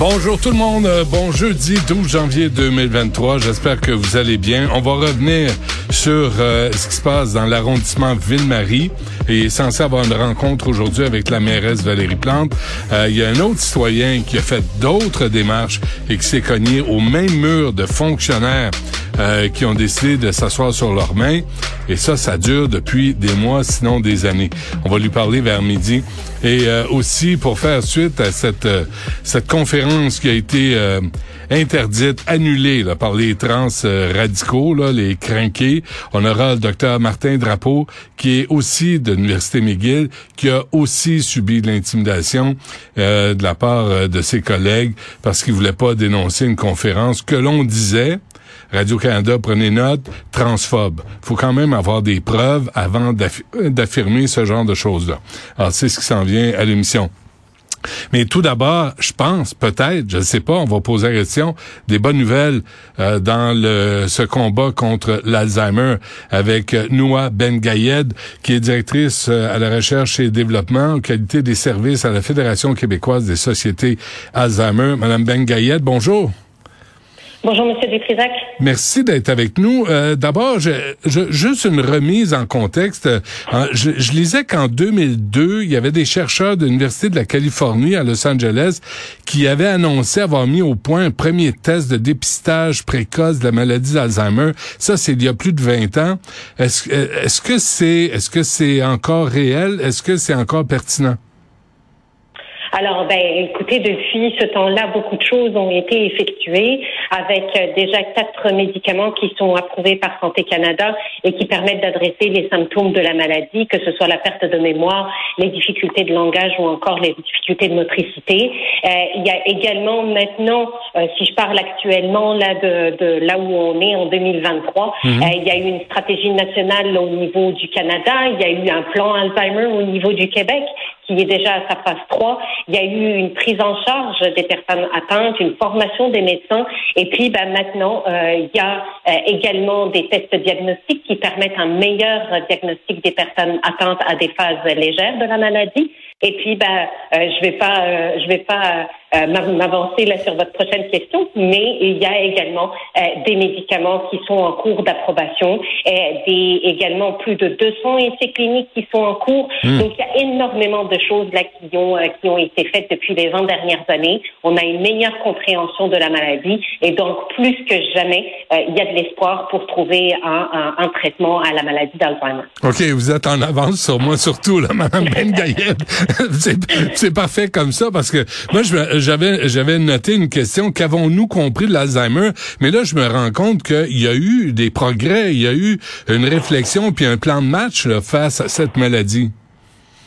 Bonjour tout le monde, euh, bon jeudi 12 janvier 2023, j'espère que vous allez bien. On va revenir sur euh, ce qui se passe dans l'arrondissement Ville-Marie et censé avoir une rencontre aujourd'hui avec la mairesse Valérie Plante. Euh, il y a un autre citoyen qui a fait d'autres démarches et qui s'est cogné au même mur de fonctionnaires qui ont décidé de s'asseoir sur leurs mains. Et ça, ça dure depuis des mois, sinon des années. On va lui parler vers midi. Et aussi, pour faire suite à cette, cette conférence qui a été interdite, annulée là, par les trans radicaux, là, les crinqués. On aura le docteur Martin Drapeau, qui est aussi de l'Université McGill, qui a aussi subi de l'intimidation euh, de la part de ses collègues parce qu'il voulait pas dénoncer une conférence que l'on disait Radio-Canada, prenez note, transphobe. faut quand même avoir des preuves avant d'affirmer ce genre de choses-là. Alors, c'est ce qui s'en vient à l'émission. Mais tout d'abord, je pense, peut-être, je ne sais pas, on va poser la question, des bonnes nouvelles euh, dans le, ce combat contre l'Alzheimer avec euh, Noah Ben qui est directrice euh, à la recherche et développement en qualité des services à la Fédération québécoise des sociétés Alzheimer. Madame Ben bonjour. Bonjour, Monsieur Dutrisac. Merci d'être avec nous. Euh, D'abord, je, je, juste une remise en contexte. Euh, je, je lisais qu'en 2002, il y avait des chercheurs de l'Université de la Californie à Los Angeles qui avaient annoncé avoir mis au point un premier test de dépistage précoce de la maladie d'Alzheimer. Ça, c'est il y a plus de 20 ans. Est-ce est-ce que c'est est-ce que c'est encore réel? Est-ce que c'est encore pertinent? Alors, ben, écoutez, depuis ce temps-là, beaucoup de choses ont été effectuées avec euh, déjà quatre médicaments qui sont approuvés par Santé Canada et qui permettent d'adresser les symptômes de la maladie, que ce soit la perte de mémoire, les difficultés de langage ou encore les difficultés de motricité. Euh, il y a également maintenant, euh, si je parle actuellement là de, de, là où on est en 2023, mhm. il y a eu une stratégie nationale au niveau du Canada, il y a eu un plan Alzheimer au niveau du Québec qui est déjà à sa phase 3. Il y a eu une prise en charge des personnes atteintes, une formation des médecins, et puis ben, maintenant, euh, il y a euh, également des tests diagnostiques qui permettent un meilleur diagnostic des personnes atteintes à des phases légères de la maladie. Et puis, ben, euh, je vais pas, je vais pas euh, m'avancer là sur votre prochaine question, mais il y a également euh, des médicaments qui sont en cours d'approbation, et des également plus de 200 essais cliniques qui sont en cours. Hmm. Donc il y a énormément de choses là qui ont euh, qui ont été faites depuis les 20 dernières années. On a une meilleure compréhension de la maladie et donc plus que jamais il y a de l'espoir pour trouver un, un, un, traitement à la maladie d'Alzheimer. Ok, vous êtes en avance sur moi surtout là, Madame Ben C'est parfait comme ça parce que moi j'avais noté une question qu'avons-nous compris de l'Alzheimer? Mais là, je me rends compte qu'il y a eu des progrès, il y a eu une réflexion puis un plan de match face à cette maladie.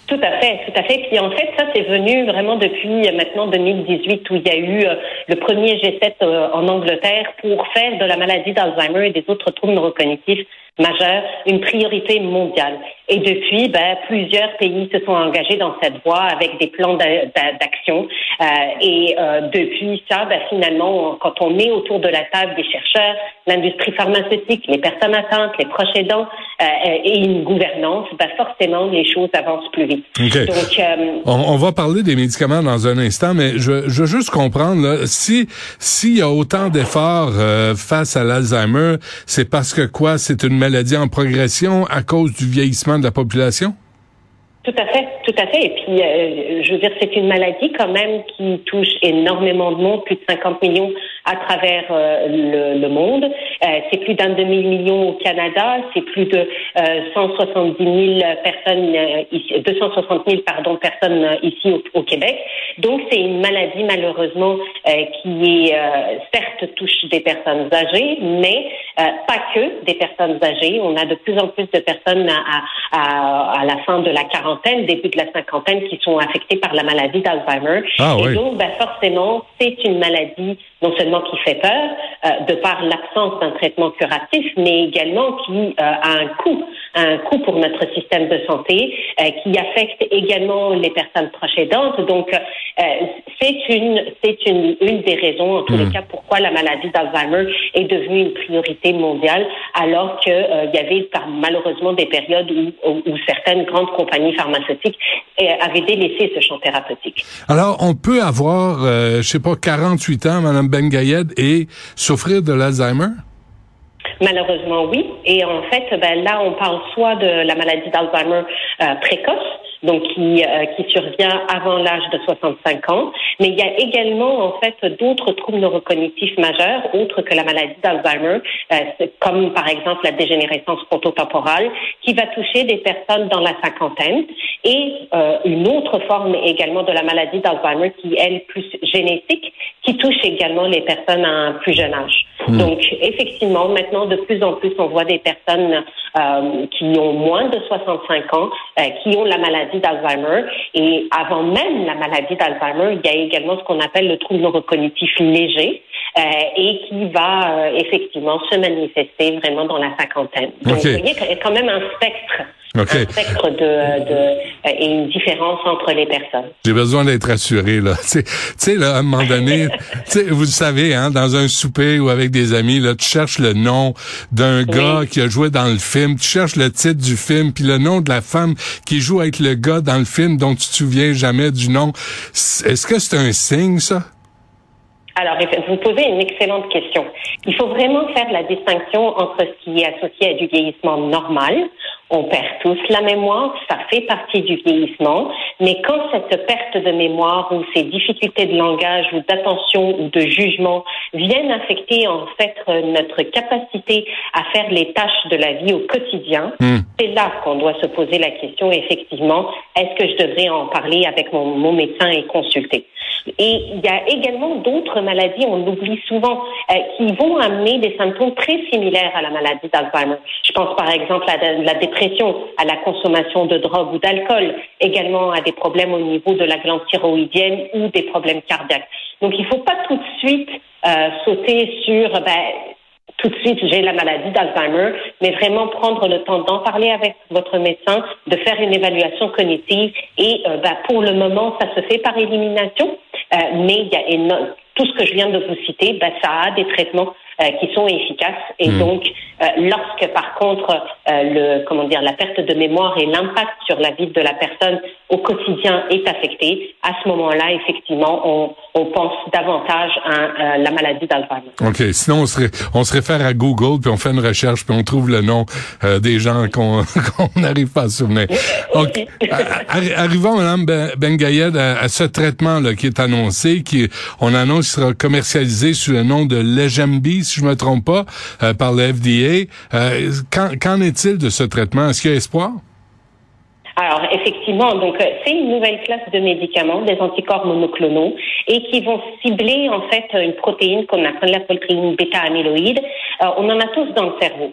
Tout à fait, tout à fait. Puis en fait, ça c'est venu vraiment depuis euh, maintenant 2018 où il y a eu euh, le premier G7 euh, en Angleterre pour faire de la maladie d'Alzheimer et des autres troubles neurocognitifs majeurs une priorité mondiale. Et depuis, ben, plusieurs pays se sont engagés dans cette voie avec des plans d'action. Euh, et euh, depuis ça, ben, finalement, quand on met autour de la table des chercheurs, l'industrie pharmaceutique, les personnes atteintes, les proches aidants euh, et une gouvernance, ben, forcément, les choses avancent plus vite. Donc, on, on, va parler des médicaments dans un instant, mais je, je veux juste comprendre, là, si s'il y a autant d'efforts face à l'Alzheimer, c'est parce que quoi? C'est une maladie en progression à cause du vieillissement de la population? Tout à fait, tout à fait. Et puis, euh, je veux dire, c'est une maladie quand même qui touche énormément de monde, plus de 50 millions à travers euh, le, le, monde. Euh, c'est plus d'un demi-million au Canada, c'est plus de 170 000 personnes ici, 260 000 pardon personnes ici au, au Québec. Donc, c'est une maladie malheureusement qui est certes touche des personnes âgées, mais pas que des personnes âgées. On a de plus en plus de personnes à, à, à la fin de la quarantaine début de la cinquantaine, qui sont affectés par la maladie d'Alzheimer. Ah et donc, ben, forcément, c'est une maladie non seulement qui fait peur, euh, de par l'absence d'un traitement curatif, mais également qui euh, a un coût, un coût pour notre système de santé, euh, qui affecte également les personnes proches aidantes. Donc, c'est une, c'est une, une des raisons, en tous les hmm. cas, pourquoi la maladie d'Alzheimer est devenue une priorité mondiale, alors qu'il y avait malheureusement des périodes où, où, certaines grandes compagnies pharmaceutiques avaient délaissé ce champ thérapeutique. Alors, on peut avoir, je sais pas, 48 ans, Madame ben Gayed et souffrir de l'Alzheimer? Malheureusement, oui. Et en fait, ben, là, on parle soit de la maladie d'Alzheimer euh, précoce, donc qui, euh, qui survient avant l'âge de 65 ans. Mais il y a également en fait d'autres troubles neurocognitifs majeurs, autres que la maladie d'Alzheimer, euh, comme par exemple la dégénérescence frontotemporale, qui va toucher des personnes dans la cinquantaine, et euh, une autre forme également de la maladie d'Alzheimer qui est elle plus génétique, qui touche également les personnes à un plus jeune âge. Hmm. Donc effectivement, maintenant de plus en plus, on voit des personnes euh, qui ont moins de 65 ans, euh, qui ont la maladie d'Alzheimer. Et avant même la maladie d'Alzheimer, il y a également ce qu'on appelle le trouble neurocognitif léger. Euh, et qui va effectivement se manifester vraiment dans la cinquantaine. Donc, vous voyez qu'il y a quand même un spectre un spectre de, de, et une différence entre les personnes. J'ai besoin d'être assuré là. Tu sais, là, à un moment donné, vous savez, hein, dans un souper ou avec des amis, là, tu cherches le nom d'un gars qui a joué dans le film, tu cherches le titre du film, puis le nom de la femme qui joue avec le gars dans le film dont tu te souviens jamais du nom. Est-ce que c'est un signe, ça? Alors, vous posez une excellente question. Il faut vraiment faire la distinction entre ce qui est associé à du vieillissement normal, on perd tous la mémoire, ça fait partie du vieillissement, mais quand cette perte de mémoire ou ces difficultés de langage ou d'attention ou de jugement viennent affecter en fait notre capacité à faire les tâches de la vie au quotidien, hmm. c'est là qu'on doit se poser la question effectivement, est-ce que je devrais en parler avec mon, mon médecin et consulter? Et il y a également d'autres maladies, on l'oublie souvent, euh, qui vont amener des symptômes très similaires à la maladie d'Alzheimer. Je pense par exemple à la dépression, à la consommation de drogue ou d'alcool, également à des problèmes au niveau de la glande thyroïdienne ou des problèmes cardiaques. Donc il ne faut pas tout de suite euh, sauter sur ben, tout de suite j'ai la maladie d'Alzheimer, mais vraiment prendre le temps d'en parler avec votre médecin, de faire une évaluation cognitive et euh, ben, pour le moment ça se fait par élimination. Euh, mais tout ce que je viens de vous citer, ben, ça a des traitements qui sont efficaces. Et hmm. donc, euh, lorsque par contre le comment dire la perte de mémoire et l'impact sur la vie de la personne au quotidien est affecté, à ce moment-là, effectivement, on, on pense davantage à, la maladie d'Alzheimer. OK. Sinon, on se, on se réfère à Google, puis on fait une recherche, puis on trouve le nom des gens qu'on n'arrive pas à se souvenir. Okay. arrivons, Mme Ben à, à, ce traitement là qui est annoncé, qui on annonce sera commercialisé sous le nom de Legembi, si je me trompe pas, euh, par le FDA. Euh, qu'en est-il de ce traitement? Est-ce qu'il y a espoir? Alors effectivement, donc euh, c'est une nouvelle classe de médicaments, des anticorps monoclonaux, et qui vont cibler en fait une protéine qu'on appelle la protéine bêta-amyloïde. on en a tous dans le cerveau.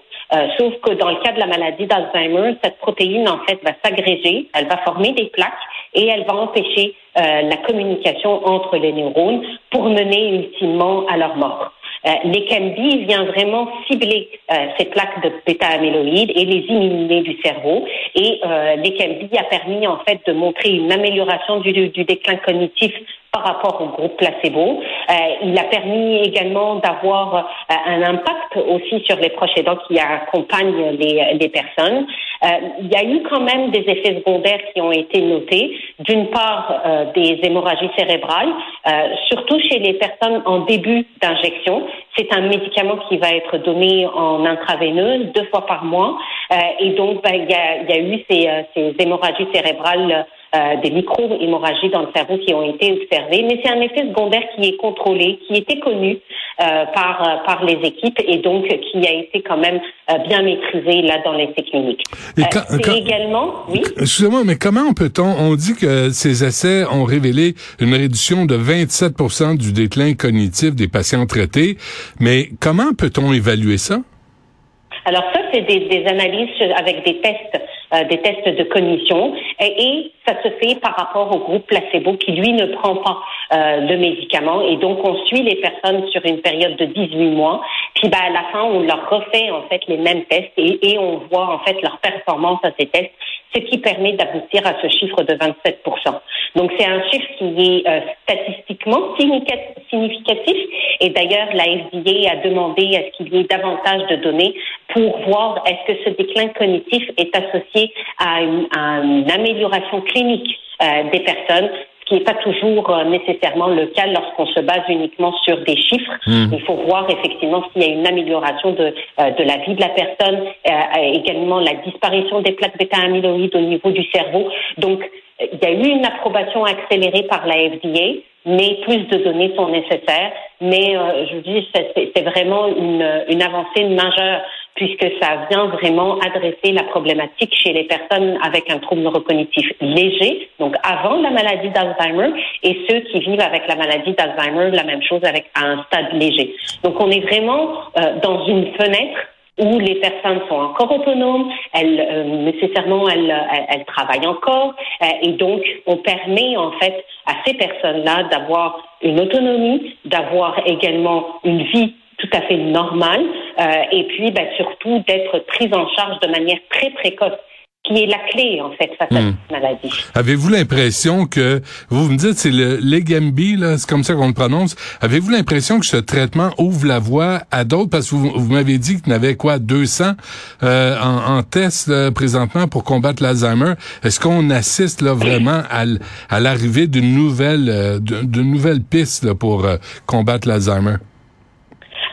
sauf que dans le cas de la maladie d'Alzheimer, cette protéine en fait va s'agréger, elle va former des plaques et elle va empêcher la communication entre les neurones pour mener ultimement à leur mort. Euh, vient vraiment cibler euh, ces plaques de bêta-amyloïdes et les éliminer du cerveau. Et euh, l'Ekembi a permis en fait de montrer une amélioration du déclin cognitif par rapport au groupe placebo. Euh, il a permis également d'avoir euh, un impact aussi sur les proches aidants qui accompagnent les, les personnes. Euh, il y a eu quand même des effets secondaires qui ont été notés. D'une part, euh, des hémorragies cérébrales, euh, surtout chez les personnes en début d'injection. C'est un médicament qui va être donné en intraveineuse deux fois par mois. et donc, ben, il, y a, il y a eu ces, ces hémorragies cérébrales euh, des micro-hémorragies dans le cerveau qui ont été observées, mais c'est un effet secondaire qui est contrôlé, qui était connu euh, par euh, par les équipes et donc qui a été quand même bien maîtrisé là dans l'essai clinique. c'est également, oui. Excusez-moi, mais comment peut-on On dit que ces essais ont révélé une réduction de 27 du déclin cognitif des patients traités, mais comment peut-on évaluer ça? Alors ça, c'est des, des, analyses avec des tests, euh, des tests de cognition, et, et, ça se fait par rapport au groupe placebo qui lui ne prend pas euh, le médicament, et donc on suit les personnes sur une période de 18 mois, puis ben, à la fin on leur refait en fait les mêmes tests et, et on voit en fait leur performance à ces tests ce qui permet d'aboutir à ce chiffre de 27 Donc c'est un chiffre qui est euh, statistiquement significatif et d'ailleurs la FDA a demandé à ce qu'il y ait davantage de données pour voir est-ce que ce déclin cognitif est associé à une, amélioration clinique euh, des personnes qui n'est pas toujours euh, nécessairement le cas lorsqu'on se base uniquement sur des chiffres. Hmm. Il faut voir effectivement s'il y a une amélioration de, euh, de la vie de la personne, euh, également la disparition des plaques bêta-amyloïdes au niveau du cerveau. Donc, il y a eu une approbation accélérée par la FDA, mais plus de données sont nécessaires. Mais je vous dis, c'est vraiment une, une avancée majeure puisque ça vient vraiment adresser la problématique chez les personnes avec un trouble neurocognitif léger, donc avant la maladie d'Alzheimer, et ceux qui vivent avec la maladie d'Alzheimer, la même chose avec un stade léger. Donc on est vraiment euh, dans une fenêtre où les personnes sont encore autonomes, elles euh, nécessairement elles, elles, travaillent encore, euh, et donc on permet en fait à ces personnes-là d'avoir une autonomie, d'avoir également une vie tout à fait normal, euh, et puis ben, surtout d'être prise en charge de manière très précoce qui est la clé en fait face à hmm. cette maladie. Avez-vous l'impression que vous me dites c'est le Legambi là, c'est comme ça qu'on le prononce. Avez-vous l'impression que ce traitement ouvre la voie à d'autres? Parce que vous, vous m'avez dit qu'il y avait quoi 200 euh, en, en test présentement pour combattre l'Alzheimer. Est-ce qu'on assiste là vraiment à, à l'arrivée d'une nouvelle euh, d'une nouvelle piste là, pour euh, combattre l'Alzheimer?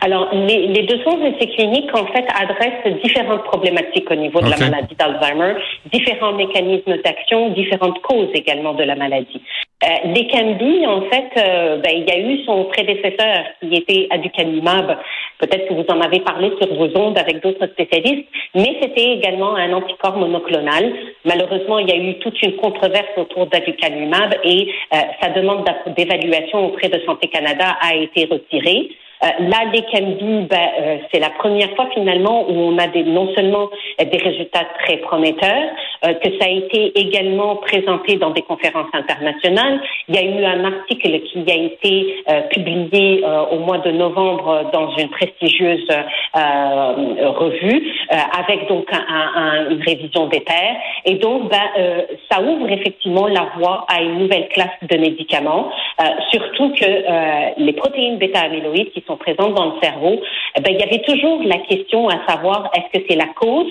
Alors, les, les 200 essais cliniques, en fait, adressent différentes problématiques au niveau de la maladie d'Alzheimer, différents mécanismes d'action, différentes causes également de la maladie. Euh, L'Ecambi, en fait, euh, ben, il y a eu son prédécesseur qui était aducanumab. Peut-être que vous en avez parlé sur vos ondes avec d'autres spécialistes, mais c'était également un anticorps monoclonal. Malheureusement, il y a eu toute une controverse autour d'aducanumab et euh, sa demande d'évaluation auprès de Santé Canada a été retirée. Euh, là, les ben, euh, c'est la première fois finalement où on a des, non seulement des résultats très prometteurs, euh, que ça a été également présenté dans des conférences internationales. Il y a eu un article qui a été euh, publié au mois de novembre dans une prestigieuse revue, avec donc un, une révision des pairs. Et donc, ben, ça ouvre effectivement la voie à une nouvelle classe de médicaments, surtout que les protéines bêta-amyloïdes sont présentes dans le cerveau, eh ben, il y avait toujours la question à savoir est-ce que c'est la cause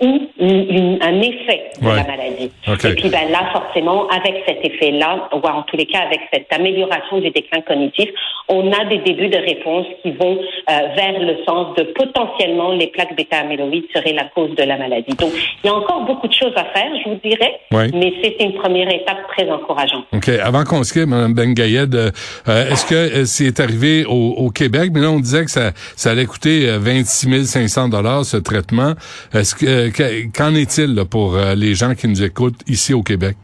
ou un effet de la maladie. Et puis ben, là, forcément, avec cet effet-là, ou en tous les cas avec cette amélioration du déclin cognitif, on a des débuts de réponse qui vont euh, vers le sens de potentiellement les plaques bêta-amyloïdes seraient la cause de la maladie. Donc, il y a encore beaucoup de choses à faire, je vous dirais, mais c'est une première étape très encourageante. OK. Avant qu'on se quitte, Mme Bengayed, euh, est-ce que euh, c'est arrivé au, au, Québec? Mais là, on disait que ça, ça allait coûter 26 500 dollars ce traitement. Est-ce que qu'en est-il pour euh, les gens qui nous écoutent ici au Québec?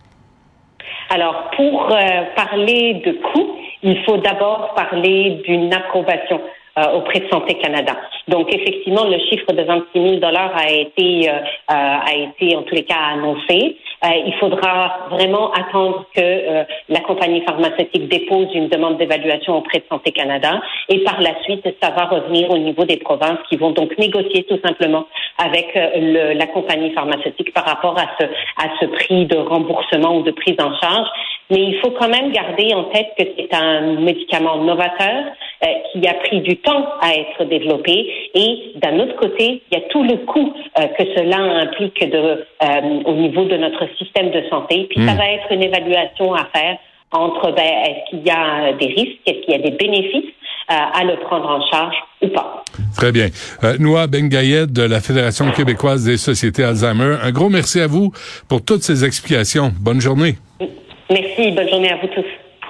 Alors, pour euh, parler de coûts, il faut d'abord parler d'une approbation euh, auprès de Santé Canada. Donc, effectivement, le chiffre de 26 000 dollars a été a été en tous les cas annoncé. Euh, il faudra vraiment attendre que euh, la compagnie pharmaceutique dépose une demande d'évaluation auprès de Santé Canada et par la suite, ça va revenir au niveau des provinces qui vont donc négocier tout simplement avec le, la compagnie pharmaceutique par rapport à ce prix de remboursement ou de prise en charge. Mais il faut quand même garder en tête que c'est un médicament novateur euh, qui a pris du temps à être développé et d'un autre côté, il y a tout le coût euh, que cela implique de, euh, au niveau de notre système de santé. Puis ça hmm. va être une évaluation à faire entre ben, est-ce qu'il y a des risques, est-ce qu'il y a des bénéfices à le prendre en charge ou pas. Très bien. Euh, Noah Bengayed de la Fédération québécoise des sociétés Alzheimer, un gros merci à vous pour toutes ces explications. Bonne journée. Merci, bonne journée à vous tous.